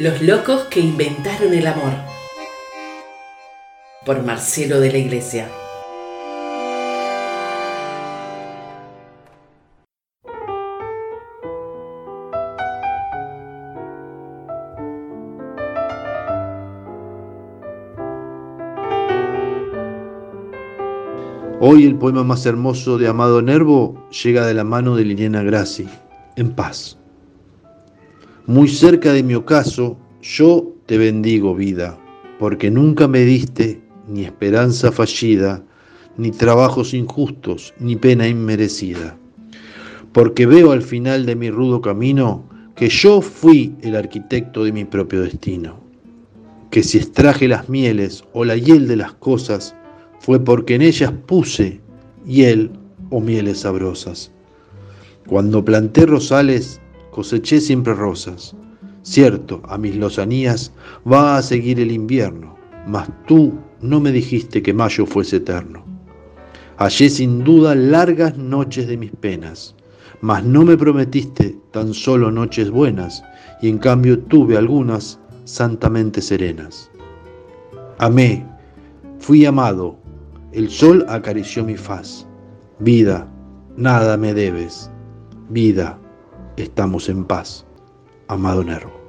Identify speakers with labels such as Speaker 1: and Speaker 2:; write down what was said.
Speaker 1: Los locos que inventaron el amor. Por Marcelo de la Iglesia.
Speaker 2: Hoy el poema más hermoso de Amado Nervo llega de la mano de Liliana Grassi, En paz. Muy cerca de mi ocaso, yo te bendigo vida, porque nunca me diste ni esperanza fallida, ni trabajos injustos, ni pena inmerecida. Porque veo al final de mi rudo camino que yo fui el arquitecto de mi propio destino. Que si extraje las mieles o la hiel de las cosas, fue porque en ellas puse hiel o mieles sabrosas. Cuando planté rosales, coseché siempre rosas. Cierto, a mis lozanías va a seguir el invierno, mas tú no me dijiste que mayo fuese eterno. Hallé sin duda largas noches de mis penas, mas no me prometiste tan solo noches buenas, y en cambio tuve algunas santamente serenas. Amé, fui amado, el sol acarició mi faz. Vida, nada me debes. Vida, estamos en paz. Amado Nervo.